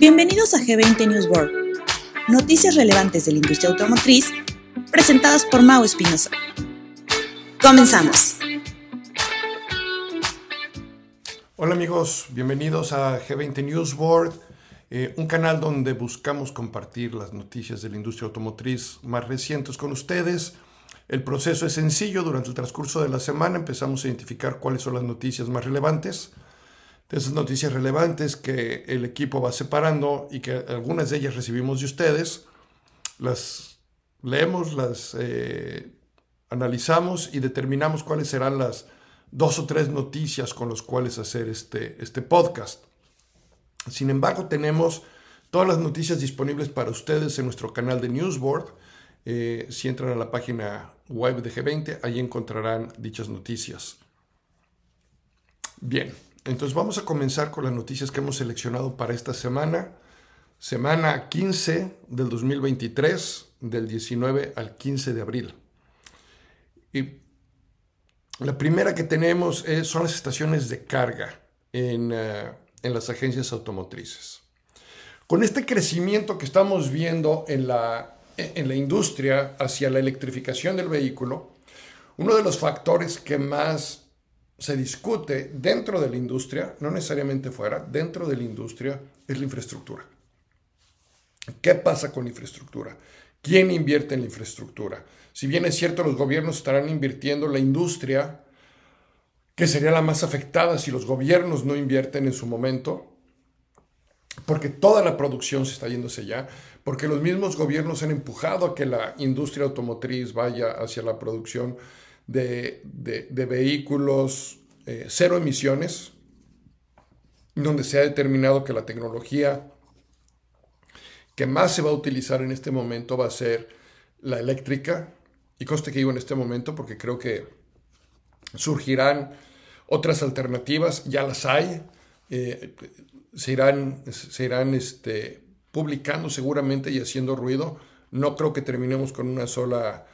Bienvenidos a G20 News World, noticias relevantes de la industria automotriz presentadas por Mau Espinosa. Comenzamos. Hola amigos, bienvenidos a G20 News World, eh, un canal donde buscamos compartir las noticias de la industria automotriz más recientes con ustedes. El proceso es sencillo, durante el transcurso de la semana empezamos a identificar cuáles son las noticias más relevantes de esas noticias relevantes que el equipo va separando y que algunas de ellas recibimos de ustedes, las leemos, las eh, analizamos y determinamos cuáles serán las dos o tres noticias con las cuales hacer este, este podcast. Sin embargo, tenemos todas las noticias disponibles para ustedes en nuestro canal de Newsboard. Eh, si entran a la página web de G20, ahí encontrarán dichas noticias. Bien, entonces vamos a comenzar con las noticias que hemos seleccionado para esta semana. Semana 15 del 2023, del 19 al 15 de abril. Y la primera que tenemos son las estaciones de carga en, eh, en las agencias automotrices. Con este crecimiento que estamos viendo en la, en la industria hacia la electrificación del vehículo, uno de los factores que más se discute dentro de la industria, no necesariamente fuera, dentro de la industria, es la infraestructura. ¿Qué pasa con la infraestructura? ¿Quién invierte en la infraestructura? Si bien es cierto, los gobiernos estarán invirtiendo, la industria, que sería la más afectada si los gobiernos no invierten en su momento, porque toda la producción se está yéndose ya, porque los mismos gobiernos han empujado a que la industria automotriz vaya hacia la producción de, vehículos eh, cero emisiones, donde se ha determinado que la tecnología que más se va a utilizar en este momento va a ser la eléctrica. Y coste que digo en este momento porque creo que surgirán otras alternativas, ya las hay, eh, se irán, se irán este, publicando seguramente y haciendo ruido. No creo que terminemos con una sola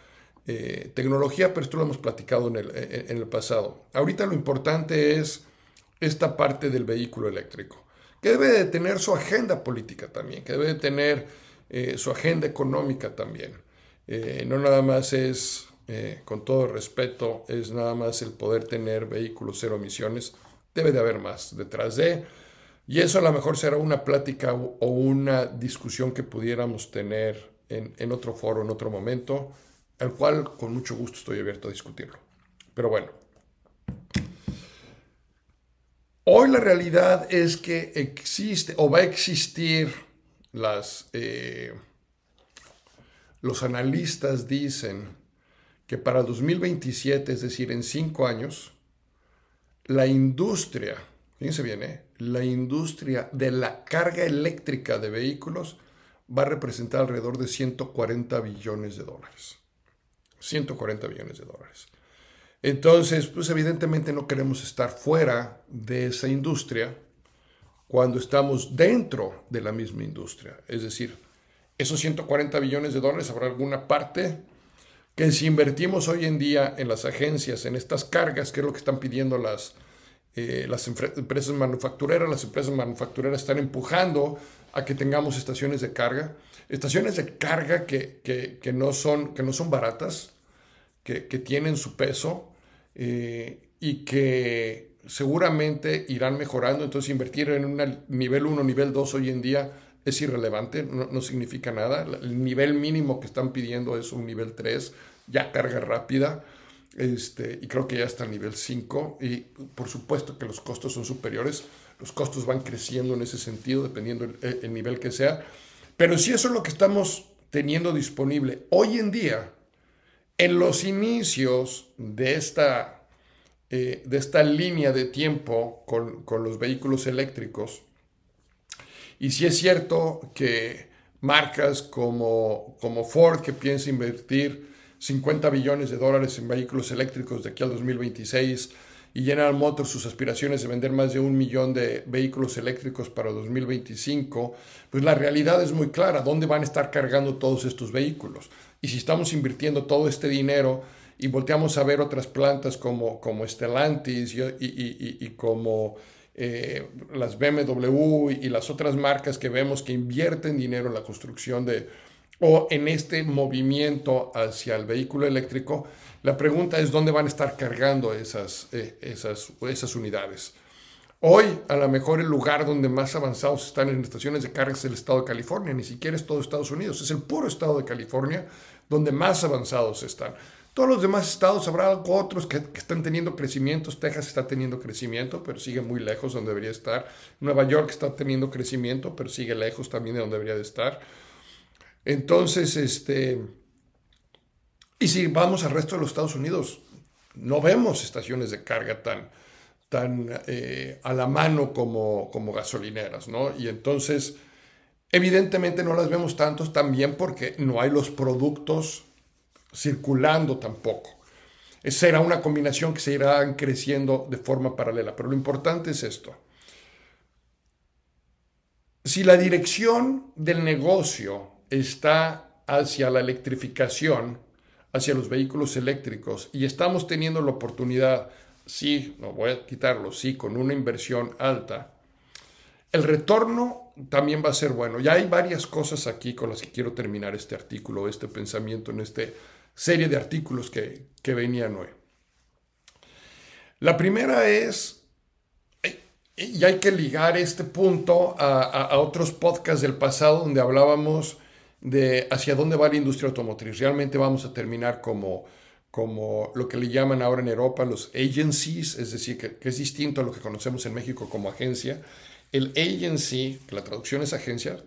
eh, tecnología, pero esto lo hemos platicado en el, pasado. Ahorita lo importante es esta parte del vehículo eléctrico, que debe de tener su agenda política también, que debe de tener eh, su agenda económica también. Eh, no nada más es, con todo respeto, es nada más el poder tener vehículos cero emisiones, debe de haber más detrás de... Y eso a lo mejor será una plática o una discusión que pudiéramos tener en, en otro foro, en otro momento el cual con mucho gusto estoy abierto a discutirlo. Pero bueno, hoy la realidad es que existe o va a existir las... Eh, los analistas dicen que para 2027, es decir, en cinco años, la industria, fíjense bien, ¿eh? la industria de la carga eléctrica de vehículos va a representar alrededor de 140 billones de dólares. 140 millones de dólares. Entonces, pues evidentemente no queremos estar fuera de esa industria cuando estamos dentro de la misma industria. Es decir, esos 140 billones de dólares habrá alguna parte que si invertimos hoy en día en las agencias, en estas cargas, que es lo que están pidiendo las, eh, las empresas manufactureras, las empresas manufactureras están empujando a que tengamos estaciones de carga, estaciones de carga que, no, son, que no son baratas, que, tienen su peso eh, y que seguramente irán mejorando. Entonces invertir en un nivel 1, nivel 2 hoy en día es irrelevante, no, significa nada. El nivel mínimo que están pidiendo es un nivel 3, ya carga rápida. Este, y creo que ya está a nivel 5 y por supuesto que los costos son superiores, los costos van creciendo en ese sentido dependiendo el, el nivel que sea, pero si eso es lo que estamos teniendo disponible hoy en día, en los inicios de esta, eh, de esta línea de tiempo con, los vehículos eléctricos, y si es cierto que marcas como, como Ford, que piensa invertir 50 billones de dólares en vehículos eléctricos de aquí al 2026, y General Motors sus aspiraciones de vender más de un millón de vehículos eléctricos para 2025, pues la realidad es muy clara, ¿dónde van a estar cargando todos estos vehículos? Y si estamos invirtiendo todo este dinero y volteamos a ver otras plantas como, como Stellantis y, y, y, como, eh, las BMW y las otras marcas que vemos que invierten dinero en la construcción de o en este movimiento hacia el vehículo eléctrico, la pregunta es dónde van a estar cargando esas, eh, esas, esas unidades. Hoy, a lo mejor el lugar donde más avanzados están en estaciones de carga es el estado de California, ni siquiera es todo Estados Unidos, es el puro estado de California donde más avanzados están. Todos los demás estados habrá otros que, están teniendo crecimientos. Texas está teniendo crecimiento, pero sigue muy lejos donde debería estar. Nueva York está teniendo crecimiento, pero sigue lejos también de donde debería de estar. Entonces, este, y si vamos al resto de los Estados Unidos, no vemos estaciones de carga tan, tan eh, a la mano como, como gasolineras, ¿no? Y entonces, evidentemente no las vemos tantos también porque no hay los productos circulando tampoco. Esa una combinación que se irán creciendo de forma paralela. Pero lo importante es esto. Si la dirección del negocio está hacia la electrificación, hacia los vehículos eléctricos, y estamos teniendo la oportunidad sí, no voy a quitarlo, sí, con una inversión alta, el retorno también va a ser bueno. Ya hay varias cosas aquí con las que quiero terminar este artículo, este pensamiento en esta serie de artículos que, que venían hoy. La primera es, y hay que ligar este punto a, a otros podcasts del pasado donde hablábamos de hacia dónde va la industria automotriz. Realmente vamos a terminar como como lo que le llaman ahora en Europa los agencies, es decir, que, es distinto a lo que conocemos en México como agencia. El agency, la traducción es agencia,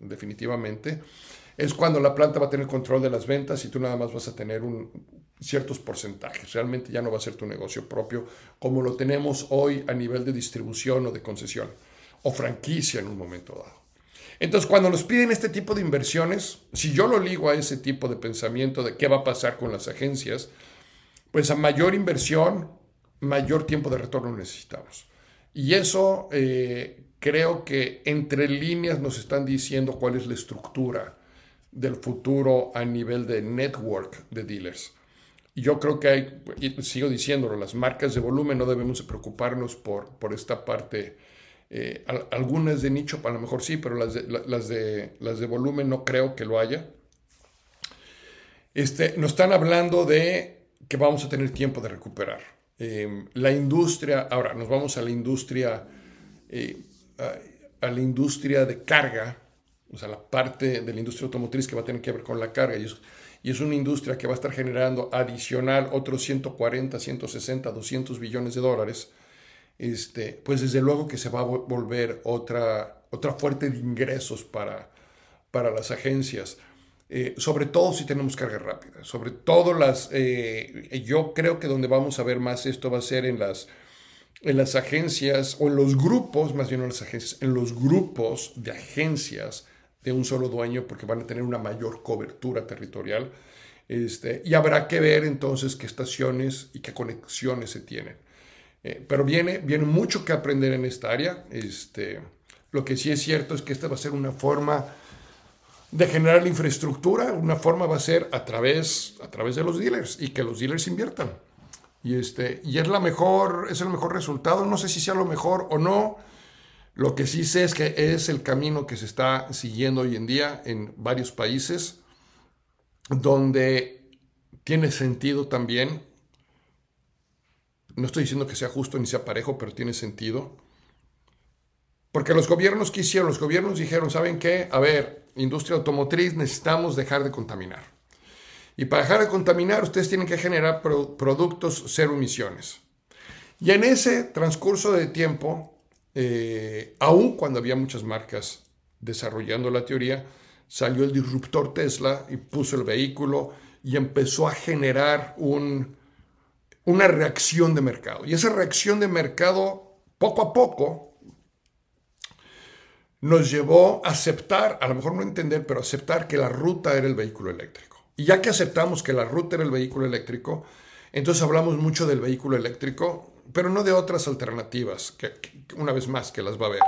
definitivamente, es cuando la planta va a tener control de las ventas y tú nada más vas a tener un, ciertos porcentajes. Realmente ya no va a ser tu negocio propio como lo tenemos hoy a nivel de distribución o de concesión o franquicia en un momento dado. Entonces, cuando nos piden este tipo de inversiones, si yo lo ligo a ese tipo de pensamiento de qué va a pasar con las agencias, pues a mayor inversión, mayor tiempo de retorno necesitamos. Y eso eh, creo que entre líneas nos están diciendo cuál es la estructura del futuro a nivel de network de dealers. Y yo creo que hay, y sigo diciéndolo, las marcas de volumen no debemos preocuparnos por, por esta parte eh, algunas de nicho, a lo mejor sí, pero las de, las de, las de volumen no creo que lo haya. Este, nos están hablando de que vamos a tener tiempo de recuperar. Em, la industria, ahora nos vamos a la industria, eh, a, la industria de carga, o sea, la parte de la industria automotriz que va a tener que ver con la carga. Y es, y es una industria que va a estar generando adicional otros 140, 160, 200 billones de dólares este, pues desde luego que se va a volver otra, otra fuerte de ingresos para, para las agencias. Eh, sobre todo si tenemos carga rápida, sobre todo las, eh, yo creo que donde vamos a ver más esto va a ser en las, en las agencias o en los grupos, más bien en las agencias, en los grupos de agencias de un solo dueño porque van a tener una mayor cobertura territorial este, y habrá que ver entonces qué estaciones y qué conexiones se tienen. Eh, pero viene, viene mucho que aprender en esta área. Este, lo que sí es cierto es que esta va a ser una forma de generar la infraestructura, una forma va a ser a través, a través de los dealers y que los dealers inviertan. Y, este, y es, la mejor, es el mejor resultado. No sé si sea lo mejor o no. Lo que sí sé es que es el camino que se está siguiendo hoy en día en varios países, donde tiene sentido también no estoy diciendo que sea justo ni sea parejo, pero tiene sentido. Porque los gobiernos ¿qué hicieron? Los gobiernos dijeron, ¿saben qué? A ver, industria automotriz, necesitamos dejar de contaminar. Y para dejar de contaminar, ustedes tienen que generar productos cero emisiones. Y en ese transcurso de tiempo, eh, aún cuando había muchas marcas desarrollando la teoría, salió el disruptor Tesla y puso el vehículo y empezó a generar un, una reacción de mercado. Y esa reacción de mercado, poco a poco, nos llevó a aceptar, a lo mejor no entender, pero aceptar que la ruta era el vehículo eléctrico. Y ya que aceptamos que la ruta era el vehículo eléctrico, entonces hablamos mucho del vehículo eléctrico, pero no de otras alternativas, que, una vez más que las va a haber.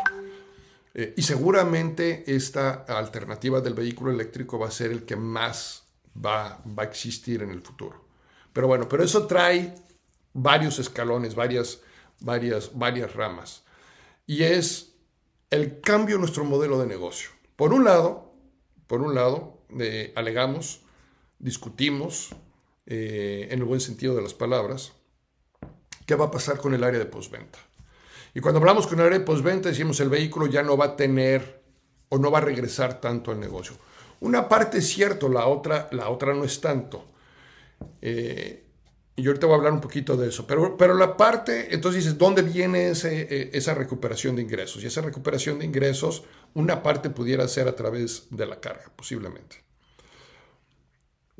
Eh, y seguramente esta alternativa del vehículo eléctrico va a ser el que más va, va a existir en el futuro. Pero bueno, pero eso trae varios escalones, varias, varias, varias ramas. y es el cambio en nuestro modelo de negocio. Por un lado, por un lado, eh, alegamos, discutimos, eh, en el buen sentido de las palabras, qué va a pasar con el área de postventa. Y cuando hablamos con el área de postventa, decimos el vehículo ya no va a tener o no va a regresar tanto al negocio. Una parte es cierto, la otra, la otra no es tanto. Eh, y yo ahorita voy a hablar un poquito de eso. Pero, pero la parte, entonces dices, ¿dónde viene ese, esa recuperación de ingresos? Y esa recuperación de ingresos, una parte pudiera ser a través de la carga, posiblemente.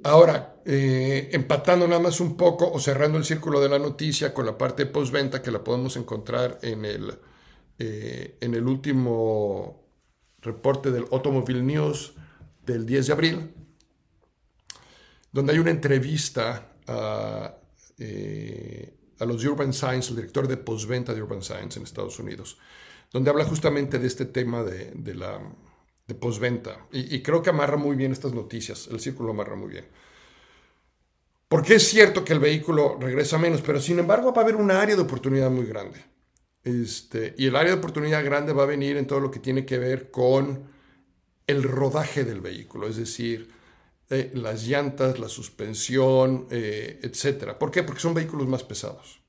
Ahora, eh, empatando nada más un poco o cerrando el círculo de la noticia con la parte postventa que la podemos encontrar en el, eh, en el último reporte del Automobile News del 10 de abril, donde hay una entrevista a, eh, a los Urban Science, el director de postventa de Urban Science en Estados Unidos, donde habla justamente de este tema de, la de postventa. Y, creo que amarra muy bien estas noticias, el círculo amarra muy bien. Porque es cierto que el vehículo regresa menos, pero sin embargo va a haber un área de oportunidad muy grande. Este, y el área de oportunidad grande va a venir en todo lo que tiene que ver con el rodaje del vehículo, es decir, eh, las llantas, la suspensión, eh, etc. ¿Por qué? Porque son vehículos más pesados.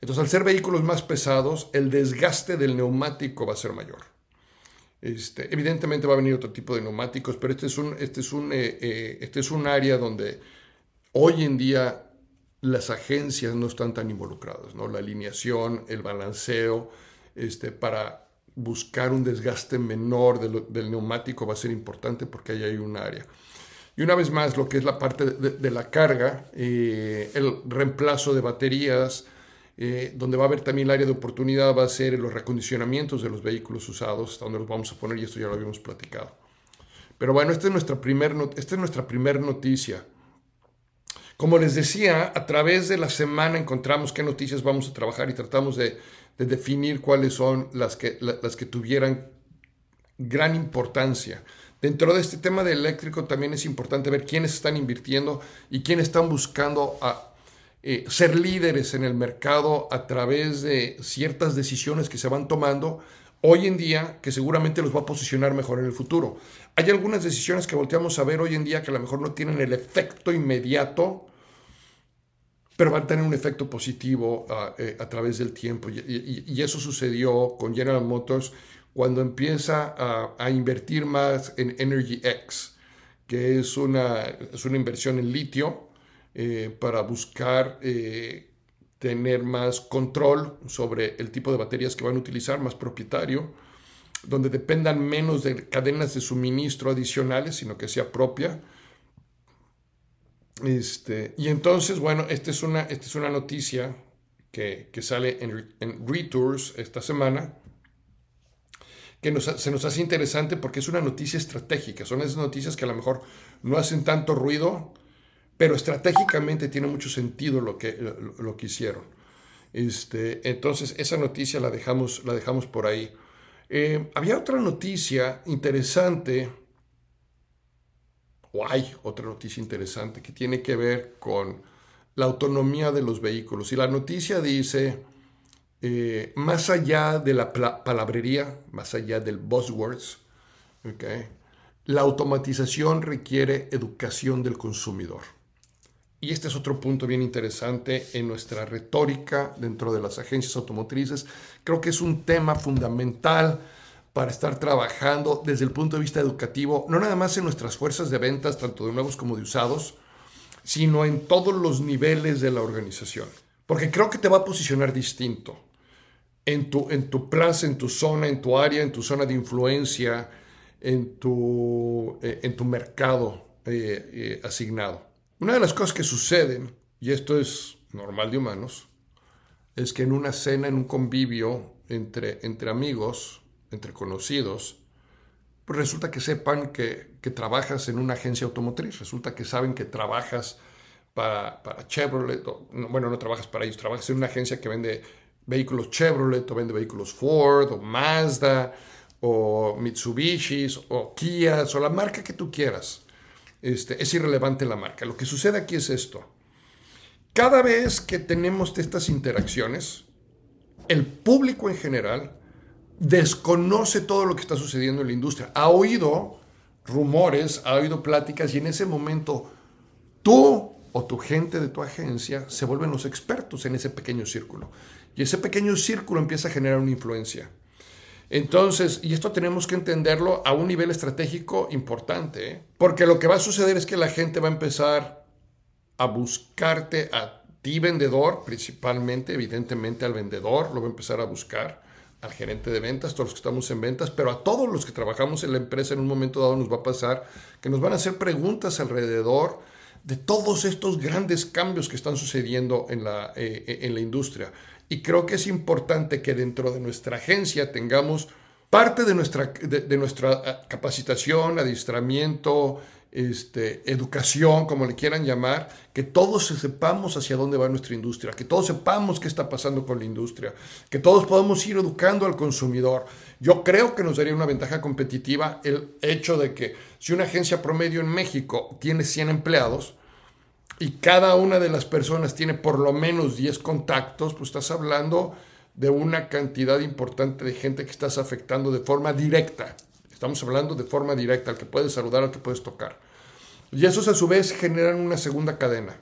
Entonces, al ser vehículos más pesados, el desgaste del neumático va a ser mayor. Este, evidentemente va a venir otro tipo de neumáticos, pero este es un, este es un, eh, eh, este es un área donde hoy en día las agencias no están tan involucradas, ¿no? La alineación, el balanceo, este, para buscar un desgaste menor del neumático va a ser importante porque ahí hay un área. Y una vez más, lo que es la parte de, la carga, eh, el reemplazo de baterías, eh, donde va a haber también el área de oportunidad va a ser los recondicionamientos de los vehículos usados, hasta donde los vamos a poner, y esto ya lo habíamos platicado. Pero bueno, esta es nuestra primera es nuestra primer noticia. Como les decía, a través de la semana encontramos qué noticias vamos a trabajar y tratamos de, definir cuáles son las que, las que tuvieran gran importancia. Dentro de este tema de eléctrico también es importante ver quiénes están invirtiendo y quiénes están buscando a, eh, ser líderes en el mercado a través de ciertas decisiones que se van tomando hoy en día que seguramente los va a posicionar mejor en el futuro. Hay algunas decisiones que volteamos a ver hoy en día que a lo mejor no tienen el efecto inmediato, pero van a tener un efecto positivo ah, eh, a través del tiempo. Y, eso sucedió con General Motors cuando empieza a, invertir más en Energy X, que es una, es una inversión en litio eh, para buscar eh, tener más control sobre el tipo de baterías que van a utilizar, más propietario, donde dependan menos de cadenas de suministro adicionales, sino que sea propia. Este, y entonces, bueno, esta es una, esta es una noticia que, sale en, en, Retours esta semana, que se nos hace interesante porque es una noticia estratégica. Son esas noticias que a lo mejor no hacen tanto ruido, pero estratégicamente tiene mucho sentido lo que, lo, que hicieron. Este, entonces, esa noticia la dejamos, la dejamos por ahí. Eh, había otra noticia interesante, o hay otra noticia interesante que tiene que ver con la autonomía de los vehículos. Y la noticia dice, eh, más allá de la palabrería, más allá del buzzwords, la automatización requiere educación del consumidor. Y este es otro punto bien interesante en nuestra retórica dentro de las agencias automotrices. Creo que es un tema fundamental para estar trabajando desde el punto de vista educativo, no nada más en nuestras fuerzas de ventas, tanto de nuevos como de usados, sino en todos los niveles de la organización. Porque creo que te va a posicionar distinto en tu, en tu plaza, en tu zona, en tu área, en tu zona de influencia, en tu, eh, en tu mercado eh, eh, asignado. Una de las cosas que suceden, y esto es normal de humanos, es que en una cena, en un convivio entre, entre amigos, entre conocidos, pues resulta que sepan que, trabajas en una agencia automotriz, resulta que saben que trabajas para, para Chevrolet, bueno, no trabajas para ellos, trabajas en una agencia que vende vehículos Chevrolet o vende vehículos Ford o Mazda o Mitsubishi o Kia o la marca que tú quieras. Este, es irrelevante la marca. Lo que sucede aquí es esto. Cada vez que tenemos estas interacciones, el público en general desconoce todo lo que está sucediendo en la industria. Ha oído rumores, ha oído pláticas y en ese momento tú o tu gente de tu agencia se vuelven los expertos en ese pequeño círculo. Y ese pequeño círculo empieza a generar una influencia. Entonces, y esto tenemos que entenderlo a un nivel estratégico importante, ¿eh? porque lo que va a suceder es que la gente va a empezar a buscarte a ti vendedor, principalmente, evidentemente al vendedor, lo va a empezar a buscar, al gerente de ventas, todos los que estamos en ventas, pero a todos los que trabajamos en la empresa en un momento dado nos va a pasar que nos van a hacer preguntas alrededor de todos estos grandes cambios que están sucediendo en la, eh, eh, en la industria. Y creo que es importante que dentro de nuestra agencia tengamos parte de nuestra, de, nuestra eh, capacitación, adiestramiento, este, educación, como le quieran llamar, que todos sepamos hacia dónde va nuestra industria, que todos sepamos qué está pasando con la industria, que todos podamos ir educando al consumidor. Yo creo que nos daría una ventaja competitiva el hecho de que si una agencia promedio en México tiene 100 empleados y cada una de las personas tiene por lo menos 10 contactos, pues estás hablando de una cantidad importante de gente que estás afectando de forma directa. Estamos hablando de forma directa, al que puedes saludar, al que puedes tocar. Y esos a su vez generan una segunda cadena.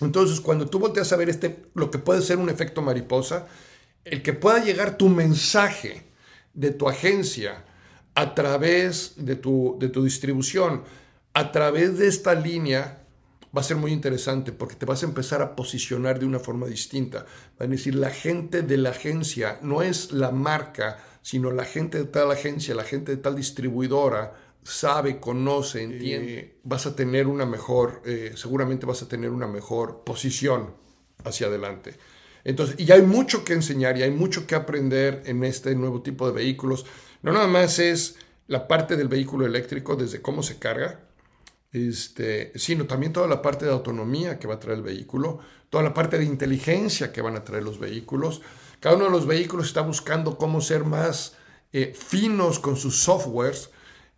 Entonces, cuando tú volteas a ver este, lo que puede ser un efecto mariposa, el que pueda llegar tu mensaje de tu agencia a través de tu, de tu distribución, a través de esta línea, va a ser muy interesante porque te vas a empezar a posicionar de una forma distinta. Va a decir, la gente de la agencia no es la marca, sino la gente de tal agencia, la gente de tal distribuidora sabe, conoce, entiende, vas a tener una mejor, eh, seguramente vas a tener una mejor posición hacia adelante. Entonces, y hay mucho que enseñar y hay mucho que aprender en este nuevo tipo de vehículos. No nada más es la parte del vehículo eléctrico, desde cómo se carga, este, sino también toda la parte de autonomía que va a traer el vehículo, toda la parte de inteligencia que van a traer los vehículos, cada uno de los vehículos está buscando cómo ser más eh, finos con sus softwares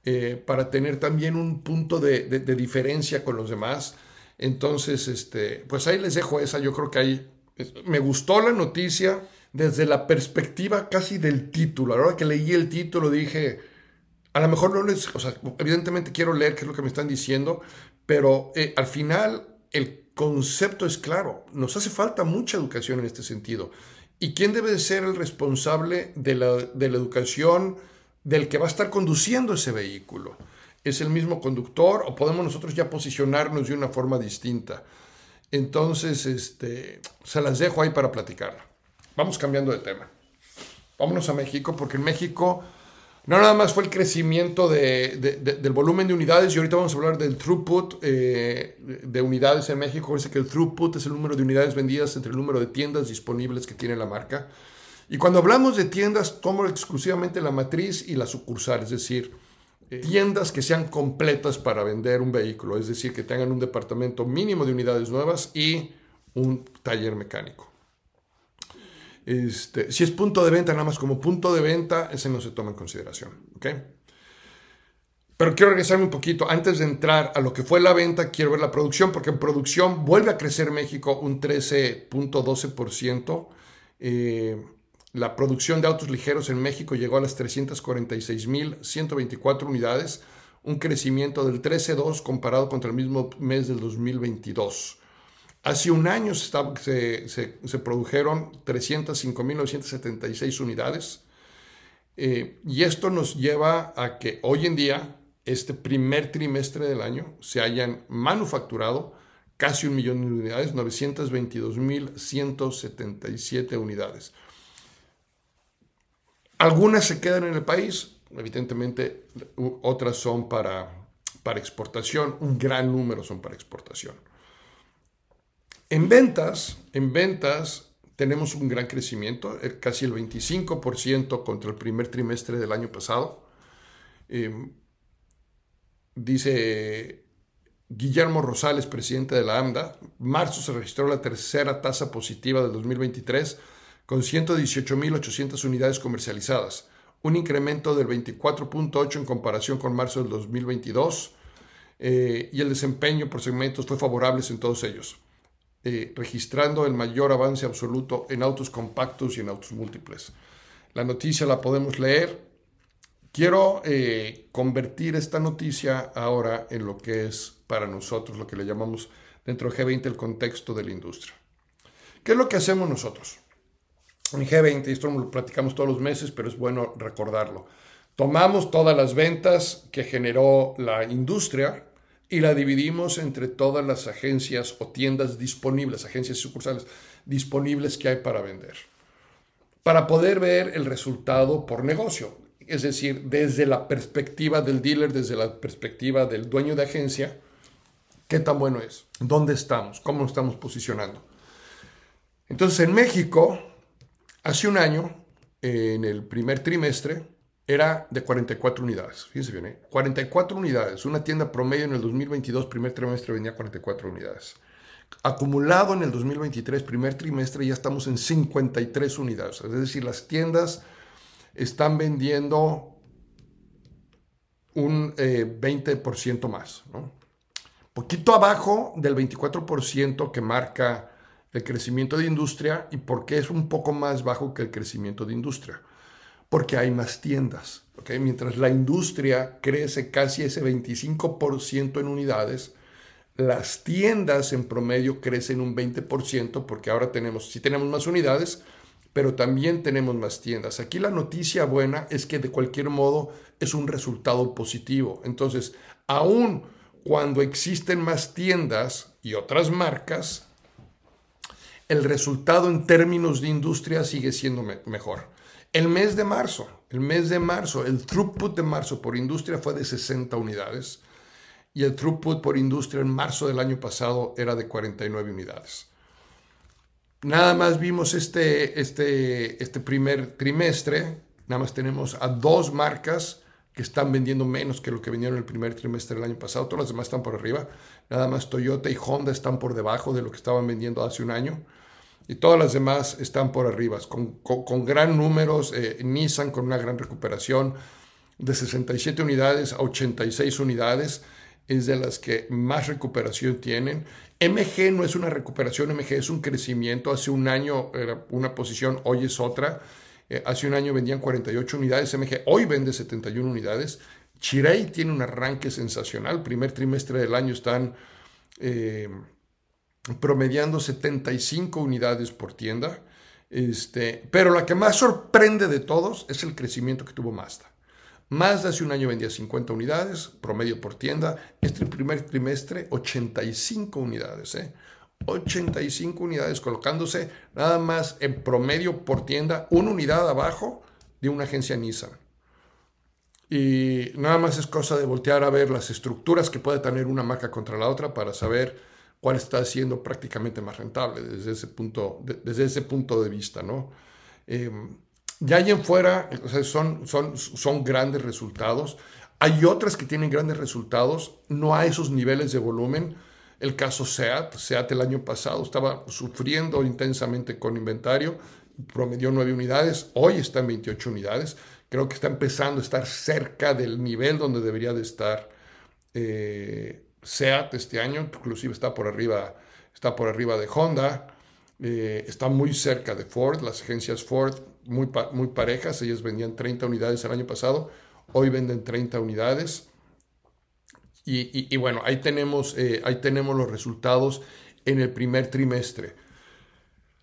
eh, para tener también un punto de, diferencia con los demás. Entonces, este, pues ahí les dejo esa. Yo creo que ahí me gustó la noticia desde la perspectiva casi del título. A la hora que leí el título dije, a lo mejor no les, o sea, evidentemente quiero leer qué es lo que me están diciendo, pero eh, al final el concepto es claro. Nos hace falta mucha educación en este sentido. ¿Y quién debe de ser el responsable de la, educación del que va a estar conduciendo ese vehículo? ¿Es el mismo conductor o podemos nosotros ya posicionarnos de una forma distinta? Entonces, este, se las dejo ahí para platicarla. Vamos cambiando de tema. Vámonos a México, porque en México no nada más fue el crecimiento del volumen de unidades, y ahorita vamos a hablar del throughput eh, de unidades en México. Dice que el throughput es el número de unidades vendidas entre el número de tiendas disponibles que tiene la marca. Y cuando hablamos de tiendas, tomo exclusivamente la matriz y la sucursal, es decir, tiendas que sean completas para vender un vehículo, es decir, que tengan un departamento mínimo de unidades nuevas y un taller mecánico. Este, si es punto de venta, nada más como punto de venta, ese no se toma en consideración. Pero quiero regresarme un poquito. Antes de entrar a lo que fue la venta, quiero ver la producción, porque en producción vuelve a crecer México un 13.12%. Eh, la producción de autos ligeros en México llegó a las 346.124 unidades, un crecimiento del 13.2 comparado contra el mismo mes del 2022. Hace un año se, se, produjeron 305.976 unidades eh, y esto nos lleva a que hoy en día, este primer trimestre del año, se hayan manufacturado casi un millón de unidades, 922.177 unidades. Algunas se quedan en el país, evidentemente otras son para, para exportación, un gran número son para exportación. En ventas, en ventas tenemos un gran crecimiento, eh, casi el 25% contra el primer trimestre del año pasado. Em, dice Guillermo Rosales, presidente de la AMDA, marzo se registró la tercera tasa positiva del 2023 con 118.800 unidades comercializadas, un incremento del 24.8 en comparación con marzo del 2022 eh, y el desempeño por segmentos fue favorable en todos ellos. Eh, registrando el mayor avance absoluto en autos compactos y en autos múltiples. La noticia la podemos leer. Quiero eh, convertir esta noticia ahora en lo que es para nosotros, lo que le llamamos dentro de G20 el contexto de la industria. ¿Qué es lo que hacemos nosotros? En G20, esto lo platicamos todos los meses, pero es bueno recordarlo. Tomamos todas las ventas que generó la industria y la dividimos entre todas las agencias o tiendas disponibles, agencias sucursales disponibles que hay para vender, para poder ver el resultado por negocio, es decir, desde la perspectiva del dealer, desde la perspectiva del dueño de agencia, qué tan bueno es, dónde estamos, cómo nos estamos posicionando. Entonces, en México, hace un año, en el primer trimestre, era de 44 unidades. Fíjense bien, ¿eh? 44 unidades. Una tienda promedio en el 2022, primer trimestre, vendía 44 unidades. Acumulado en el 2023, primer trimestre, ya estamos en 53 unidades. Es decir, las tiendas están vendiendo un 20% eh, más. ¿no? Poquito abajo del 24% que marca el crecimiento de industria. ¿Y por qué es un poco más bajo que el crecimiento de industria? Porque hay más tiendas. ¿okay? Mientras la industria crece casi ese 25% en unidades, las tiendas en promedio crecen un 20% porque ahora tenemos, sí tenemos más unidades, pero también tenemos más tiendas. Aquí la noticia buena es que de cualquier modo es un resultado positivo. Entonces, aún cuando existen más tiendas y otras marcas, el resultado en términos de industria sigue siendo mejor. El mes de marzo, el mes de marzo, el throughput de marzo por industria fue de 60 unidades y el throughput por industria en marzo del año pasado era de 49 unidades. Nada más vimos este, este, este primer trimestre, nada más tenemos a dos marcas que están vendiendo menos que lo que vendieron el primer trimestre del año pasado, todas las demás están por arriba, nada más Toyota y Honda están por debajo de lo que estaban vendiendo hace un año y todas las demás están por arriba, con, con, gran números, eh, Nissan con una gran recuperación de 67 unidades a 86 unidades, es de las que más recuperación tienen. MG no es una recuperación, MG es un crecimiento, hace un año era una posición, hoy es otra, eh, hace un año vendían 48 unidades, MG hoy vende 71 unidades, Chirey tiene un arranque sensacional, primer trimestre del año están... Eh, promediando 75 unidades por tienda. Este, pero la que más sorprende de todos es el crecimiento que tuvo Mazda. Mazda hace un año vendía 50 unidades, promedio por tienda. Este primer trimestre, 85 unidades. ¿eh? 85 unidades colocándose nada más en promedio por tienda, una unidad abajo de una agencia Nissan. Y nada más es cosa de voltear a ver las estructuras que puede tener una marca contra la otra para saber cuál está siendo prácticamente más rentable desde ese punto, de, desde ese punto de vista, ¿no? Eh, ya ahí en fuera son, son, son grandes resultados. Hay otras que tienen grandes resultados, no a esos niveles de volumen. El caso SEAT, SEAT el año pasado estaba sufriendo intensamente con inventario, promedió 9 unidades, hoy está en 28 unidades. Creo que está empezando a estar cerca del nivel donde debería de estar eh, SEAT este año, inclusive está por arriba, está por arriba de Honda, eh, está muy cerca de Ford, las agencias Ford muy, muy parejas, ellas vendían 30 unidades el año pasado, hoy venden 30 unidades. Y, bueno, ahí tenemos, eh, ahí tenemos los resultados en el primer trimestre.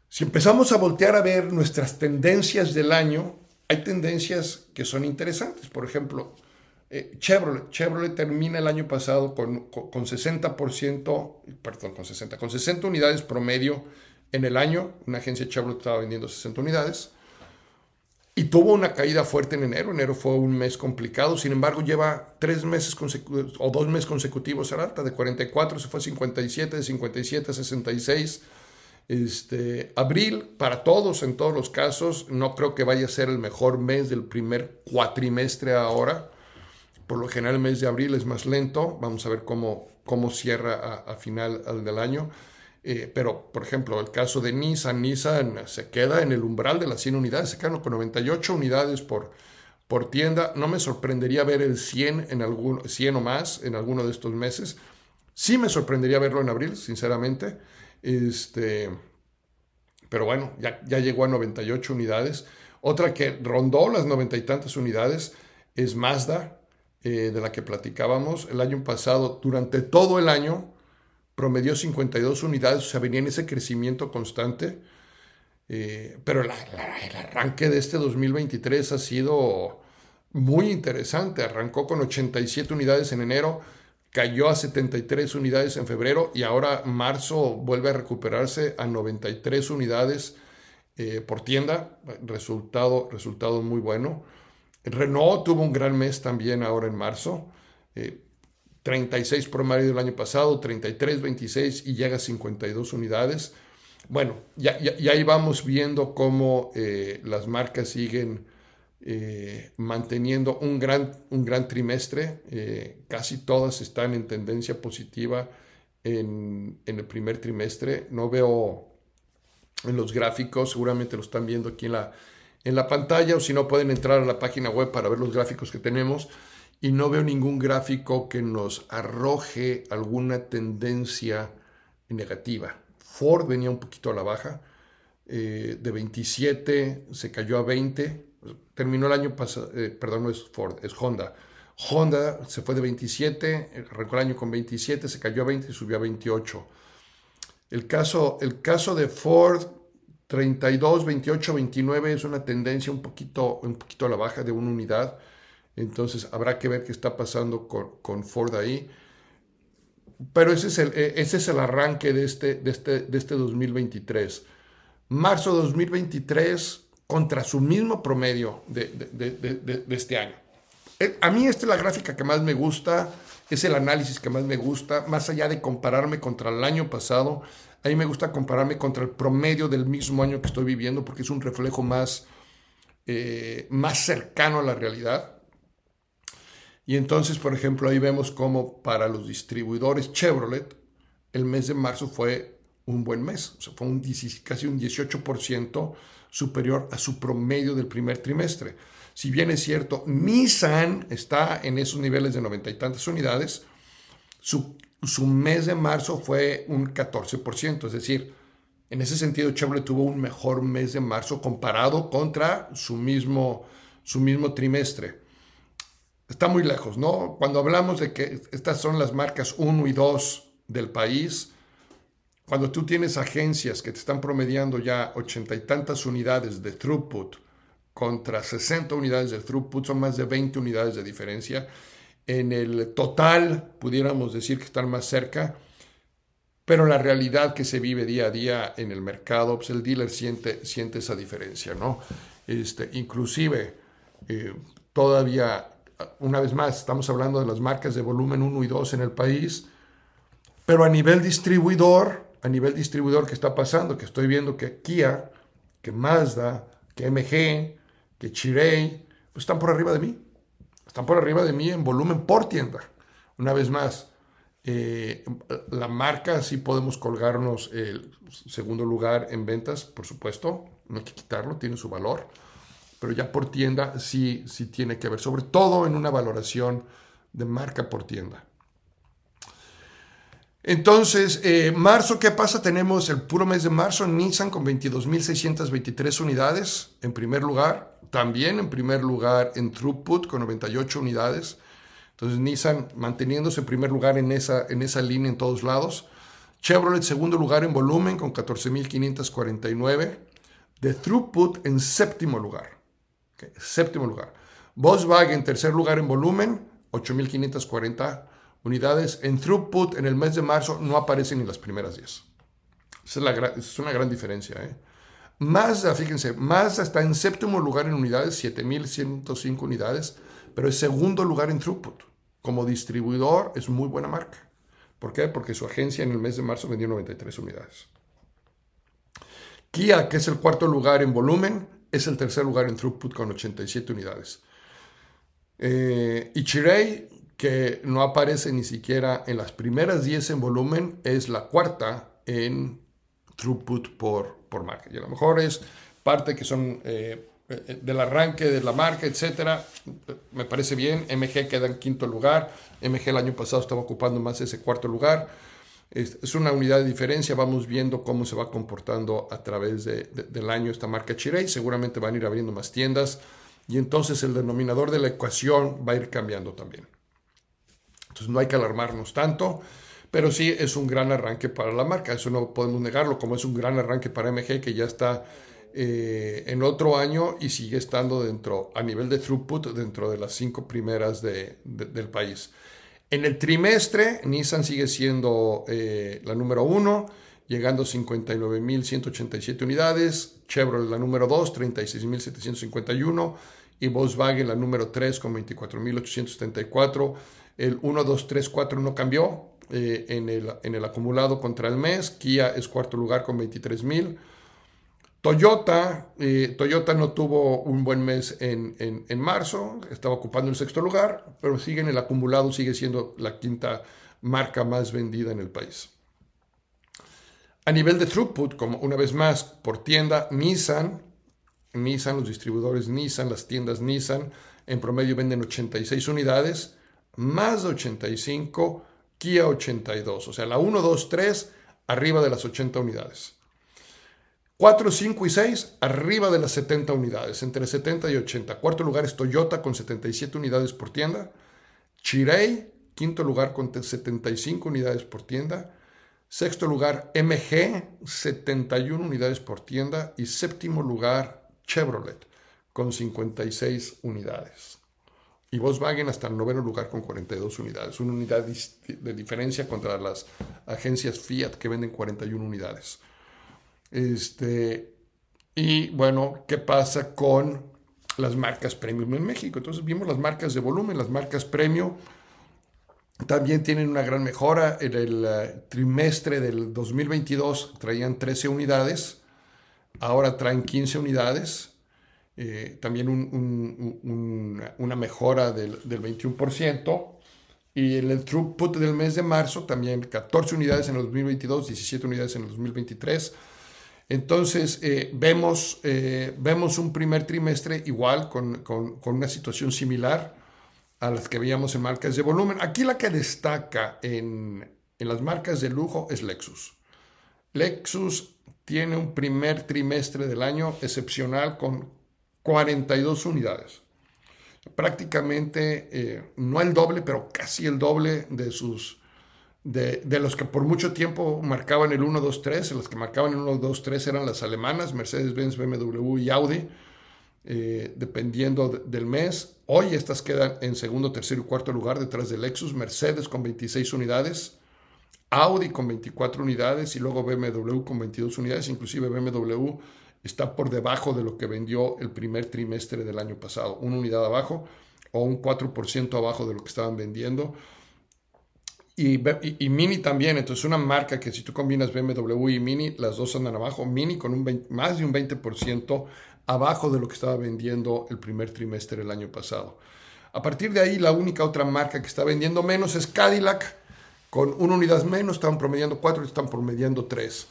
Si empezamos a voltear a ver nuestras tendencias del año, hay tendencias que son interesantes. Por ejemplo, eh, Chevrolet. Termina el año pasado con, con, 60%, perdón, con 60, con 60 unidades promedio en el año. Una agencia Chevrolet estaba vendiendo 60 unidades. Y tuvo una caída fuerte en enero. Enero fue un mes complicado. Sin embargo, lleva tres meses consecutivos o dos meses consecutivos a alta. De 44 se fue a 57, de 57 a 66. Este, abril, para todos, en todos los casos, no creo que vaya a ser el mejor mes del primer cuatrimestre ahora. Por lo general el mes de abril es más lento, vamos a ver cómo, cómo cierra a, final del año. Eh, pero, por ejemplo, el caso de Nissan, Nissan se queda en el umbral de las 100 unidades, se quedan con 98 unidades por, por tienda. No me sorprendería ver el 100, en algún, 100 o más en alguno de estos meses. Sí me sorprendería verlo en abril, sinceramente. Este, pero bueno, ya, ya llegó a 98 unidades. Otra que rondó las noventa y tantas unidades es Mazda, eh, de la que platicábamos. El año pasado, durante todo el año, promedió 52 unidades, o sea, venía en ese crecimiento constante. Eh, pero el arranque de este 2023 ha sido muy interesante. Arrancó con 87 unidades en enero, cayó a 73 unidades en febrero y ahora marzo vuelve a recuperarse a 93 unidades eh, por tienda. Resultado, resultado muy bueno. Renault tuvo un gran mes también ahora en marzo. 36 eh, promedio del año pasado, 33, 26 y llega a 52 unidades. Bueno, ya, ahí vamos viendo cómo eh, las marcas siguen eh, manteniendo un gran, un gran trimestre. casi todas están en tendencia positiva en, en, el primer trimestre. No veo en los gráficos, seguramente lo están viendo aquí en la, en la pantalla o si no pueden entrar a la página web para ver los gráficos que tenemos y no veo ningún gráfico que nos arroje alguna tendencia negativa. Ford venía un poquito a la baja, eh, de 27 se cayó a 20, terminó el año pasado, eh, perdón, no es Ford, es Honda. Honda se fue de 27, arrancó el año con 27, se cayó a 20 y subió a 28. El caso, el caso de Ford 32, 28, 29 es una tendencia un poquito, un poquito a la baja de una unidad. Entonces habrá que ver qué está pasando con, Ford ahí. Pero ese es el, e, ese es el arranque de este, de, este, de este 2023. Marzo 2023 contra su mismo promedio de, de, este año. Eh, a mí esta es la gráfica que más me gusta, es el análisis que más me gusta, más allá de compararme contra el año pasado, a mí me gusta compararme contra el promedio del mismo año que estoy viviendo porque es un reflejo más, eh, más cercano a la realidad. Y entonces, por ejemplo, ahí vemos cómo para los distribuidores Chevrolet, el mes de marzo fue un buen mes, o sea, fue un, casi un 18% superior a su promedio del primer trimestre. Si bien es cierto, Nissan está en esos niveles de noventa y tantas unidades, su su mes de marzo fue un 14%, es decir, en ese sentido Chevrolet tuvo un mejor mes de marzo comparado contra su mismo, su mismo trimestre. Está muy lejos, ¿no? Cuando hablamos de que estas son las marcas 1 y 2 del país, cuando tú tienes agencias que te están promediando ya ochenta y tantas unidades de throughput contra 60 unidades de throughput, son más de 20 unidades de diferencia en el total pudiéramos decir que están más cerca, pero la realidad que se vive día a día en el mercado, pues el dealer siente, siente esa diferencia, ¿no? Este, inclusive, eh, todavía, una vez más, estamos hablando de las marcas de volumen 1 y 2 en el país, pero a nivel distribuidor, a nivel distribuidor, ¿qué está pasando? Que estoy viendo que Kia, que Mazda, que MG, que Chirey, pues están por arriba de mí están por arriba de mí en volumen por tienda. Una vez más, eh, la marca sí podemos colgarnos el segundo lugar en ventas, por supuesto, no hay que quitarlo, tiene su valor, pero ya por tienda sí, sí tiene que ver, sobre todo en una valoración de marca por tienda. Entonces, eh, marzo, ¿qué pasa? Tenemos el puro mes de marzo, Nissan con 22.623 unidades en primer lugar, también en primer lugar en throughput con 98 unidades. Entonces Nissan manteniéndose en primer lugar en esa, en esa línea en todos lados. Chevrolet segundo lugar en volumen con 14.549. De throughput en séptimo lugar. séptimo lugar. Volkswagen tercer lugar en volumen, 8.540 unidades. En throughput en el mes de marzo no aparecen ni las primeras 10. Esa es, es una gran diferencia. ¿eh? Mazda, fíjense, Mazda está en séptimo lugar en unidades, 7105 unidades, pero es segundo lugar en throughput. Como distribuidor es muy buena marca. ¿Por qué? Porque su agencia en el mes de marzo vendió 93 unidades. Kia, que es el cuarto lugar en volumen, es el tercer lugar en throughput con 87 unidades. Eh, Ichirei, que no aparece ni siquiera en las primeras 10 en volumen, es la cuarta en throughput por, por marca. Y a lo mejor es parte que son eh, eh, del arranque de la marca, etcétera. Me parece bien. MG queda en quinto lugar. MG el año pasado estaba ocupando más ese cuarto lugar. Es, una unidad de diferencia, vamos viendo cómo se va comportando a través del año esta marca Chirey, seguramente van a ir abriendo más tiendas y entonces el denominador de la ecuación va a ir cambiando también. Entonces no hay que alarmarnos tanto, pero sí es un gran arranque para la marca, eso no podemos negarlo, como es un gran arranque para MG que ya está eh, en otro año y sigue estando dentro, a nivel de throughput, dentro de las cinco primeras del país. En el trimestre, Nissan sigue siendo eh, la número uno, llegando a 59.187 unidades, Chevrolet la número 2, 36.751 y Volkswagen la número 3 con 24.874. El 1, 2, 3, 4 no cambió eh, en, el, en, el, acumulado contra el mes. Kia es cuarto lugar con 23.000. Toyota, eh, Toyota no tuvo un buen mes en, en, marzo, estaba ocupando el sexto lugar, pero sigue en el acumulado, sigue siendo la quinta marca más vendida en el país. A nivel de throughput, como una vez más por tienda, Nissan, Nissan, los distribuidores Nissan, las tiendas Nissan, en promedio venden 86 unidades, más de 85, Kia 82, o sea, la 1, 2, 3, arriba de las 80 unidades. 4, 5 y 6 arriba de las 70 unidades, entre 70 y 80. Cuarto lugar es Toyota con 77 unidades por tienda. Chirei, quinto lugar con 75 unidades por tienda. Sexto lugar MG, 71 unidades por tienda. Y séptimo lugar Chevrolet con 56 unidades. Y Volkswagen hasta el noveno lugar con 42 unidades. Una unidad de diferencia contra las agencias Fiat que venden 41 unidades. Este, y bueno, ¿qué pasa con las marcas premium en México? Entonces vimos las marcas de volumen, las marcas premium también tienen una gran mejora. En el eh, trimestre del 2022 traían 13 unidades, ahora traen 15 unidades. Eh, también una mejora del, del 21%. Y el throughput del mes de marzo también 14 unidades en el 2022, 17 unidades en el 2023. Entonces, eh, vemos, eh, vemos un primer trimestre igual, con, una situación similar a las que veíamos en marcas de volumen. Aquí la que destaca en, en las marcas de lujo es Lexus. Lexus tiene un primer trimestre del año excepcional con 42 unidades. Prácticamente eh, no el doble, pero casi el doble de sus de, los que por mucho tiempo marcaban el 1, 2, 3, los que marcaban el 1, 2, 3 eran las alemanas, Mercedes-Benz, BMW y Audi, eh, dependiendo del mes. Hoy estas quedan en segundo, tercero y cuarto lugar detrás de Lexus, Mercedes con 26 unidades, Audi con 24 unidades y luego BMW con 22 unidades, inclusive BMW está por debajo de lo que vendió el primer trimestre del año pasado, una unidad abajo o un 4% abajo de lo que estaban vendiendo. Y, Mini también, entonces una marca que si tú combinas BMW y Mini, las dos andan abajo. Mini con un más de un 20% abajo de lo que estaba vendiendo el primer trimestre del año pasado. A partir de ahí, la única otra marca que está vendiendo menos es Cadillac, con una unidad menos, están promediando cuatro, están promediando tres.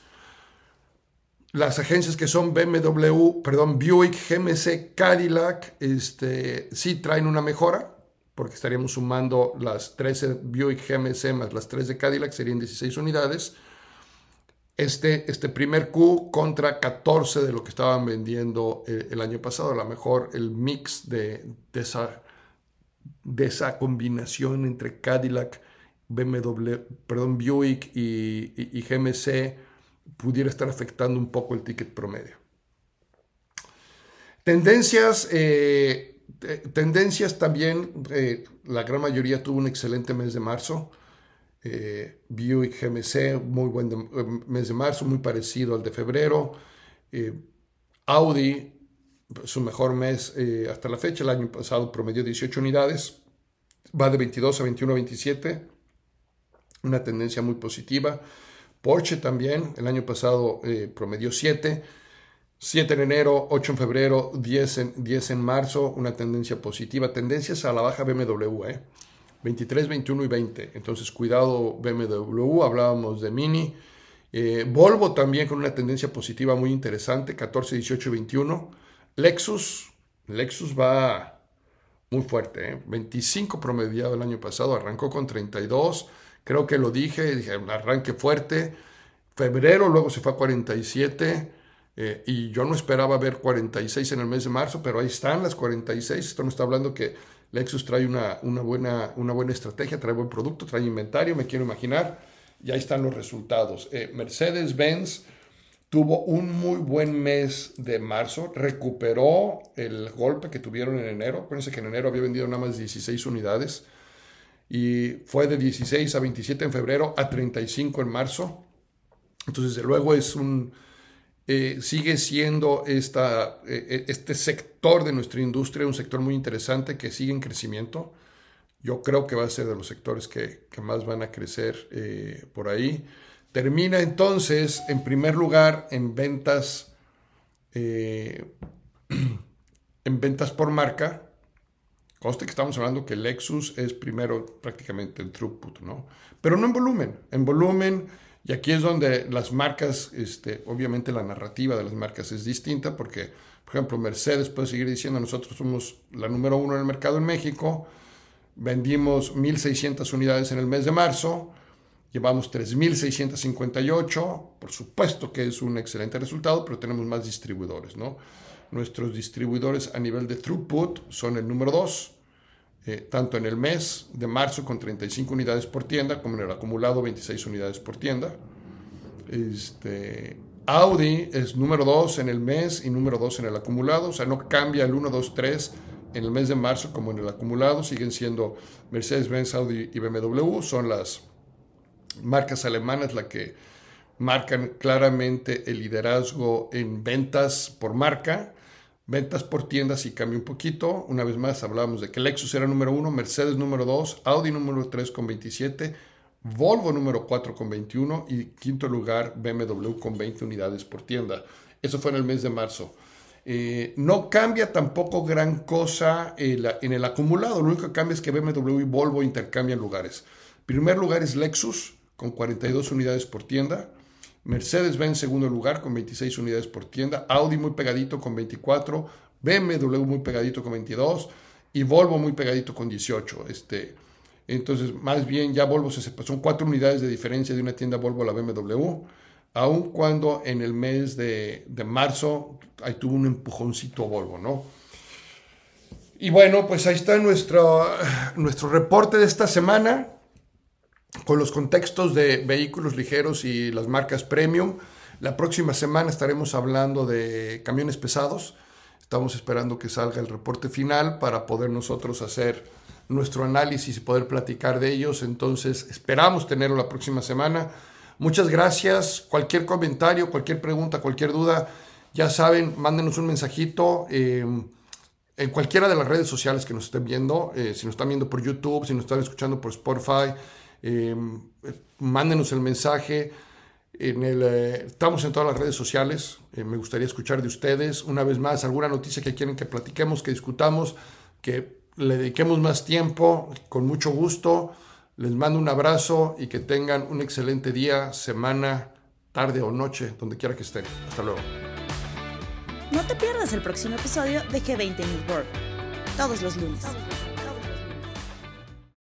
Las agencias que son BMW, perdón, Buick, GMC, Cadillac, este, sí traen una mejora, porque estaríamos sumando las 13 Buick GMC más las 3 de Cadillac, serían 16 unidades. Este, este primer Q contra 14 de lo que estaban vendiendo eh, el, año pasado. A lo mejor el mix de, de, esa, de esa combinación entre Cadillac, BMW, perdón, Buick y, GMC pudiera estar afectando un poco el ticket promedio. Tendencias. Eh, tendencias también, eh, la gran mayoría tuvo un excelente mes de marzo. Eh, Buick GMC, muy buen eh, mes de marzo, muy parecido al de febrero. Audi, su mejor mes hasta la fecha, el año pasado promedió 18 unidades, va de 22 a 21 a 27, una tendencia muy positiva. Porsche también, el año pasado promedió 7 7 en enero, 8 en febrero, 10 en, 10 en marzo, una tendencia positiva. Tendencias a la baja BMW, ¿eh? 23, 21 y 20. Entonces, cuidado BMW, hablábamos de Mini. Eh, Volvo también con una tendencia positiva muy interesante, 14, 18 y 21. Lexus, Lexus va muy fuerte, ¿eh? 25 promediado el año pasado, arrancó con 32, creo que lo dije, dije, arranque fuerte. Febrero luego se fue a 47 eh, y yo no esperaba ver 46 en el mes de marzo, pero ahí están las 46. Esto nos está hablando que Lexus trae una, una, buena, una buena estrategia, trae buen producto, trae inventario, me quiero imaginar. Y ahí están los resultados. Eh, Mercedes-Benz tuvo un muy buen mes de marzo, recuperó el golpe que tuvieron en enero. Acuérdense que en enero había vendido nada más 16 unidades y fue de 16 a 27 en febrero a 35 en marzo. Entonces, desde luego es un, eh, sigue siendo esta, eh, este sector de nuestra industria un sector muy interesante que sigue en crecimiento. Yo creo que va a ser de los sectores que, que más van a crecer eh, por ahí. Termina entonces, en primer lugar, en ventas, en ventas por marca. Conste que estamos hablando que Lexus es primero prácticamente en throughput, ¿no? Pero no en volumen. En volumen, y aquí es donde las marcas, este, obviamente la narrativa de las marcas es distinta, porque, por ejemplo, Mercedes puede seguir diciendo, nosotros somos la número uno en el mercado en México, vendimos 1.600 unidades en el mes de marzo, Llevamos 3.658, por supuesto que es un excelente resultado, pero tenemos más distribuidores, ¿no? Nuestros distribuidores a nivel de throughput son el número 2, eh, tanto en el mes de marzo con 35 unidades por tienda, como en el acumulado 26 unidades por tienda. Este, Audi es número 2 en el mes y número 2 en el acumulado, o sea, no cambia el 1, 2, 3 en el mes de marzo como en el acumulado, siguen siendo Mercedes-Benz, Audi y BMW, son las marcas alemanas la que marcan claramente el liderazgo en ventas por marca, ventas por tiendas y cambia un poquito. Una vez más hablábamos de que Lexus era número uno, Mercedes número dos, Audi número tres con 27, Volvo número 4 con 21 y quinto lugar BMW con 20 unidades por tienda. Eso fue en el mes de marzo. Eh, no cambia tampoco gran cosa en el acumulado, lo único que cambia es que BMW y Volvo intercambian lugares. Primer lugar es Lexus, con 42 unidades por tienda. Mercedes-Benz segundo lugar con 26 unidades por tienda. Audi muy pegadito con 24. BMW muy pegadito con 22. Y Volvo muy pegadito con 18. Este, entonces, más bien ya Volvo se son cuatro unidades de diferencia de una tienda Volvo a la BMW. Aun cuando en el mes de, de marzo ahí tuvo un empujoncito Volvo, ¿no? Y bueno, pues ahí está nuestro, nuestro reporte de esta semana con los contextos de vehículos ligeros y las marcas premium. La próxima semana estaremos hablando de camiones pesados. Estamos esperando que salga el reporte final para poder nosotros hacer nuestro análisis y poder platicar de ellos. Entonces, esperamos tenerlo la próxima semana. Muchas gracias. Cualquier comentario, cualquier pregunta, cualquier duda, ya saben, mándenos un mensajito eh, en cualquiera de las redes sociales que nos estén viendo. Eh, si nos están viendo por YouTube, si nos están escuchando por Spotify, Em, mándenos el mensaje. En el, eh, estamos en todas las redes sociales. Eh, me gustaría escuchar de ustedes. Una vez más, alguna noticia que quieren que platiquemos, que discutamos, que le dediquemos más tiempo. Con mucho gusto. Les mando un abrazo y que tengan un excelente día, semana, tarde o noche, donde quiera que estén. Hasta luego. No te pierdas el próximo episodio de G20 News World, todos los lunes.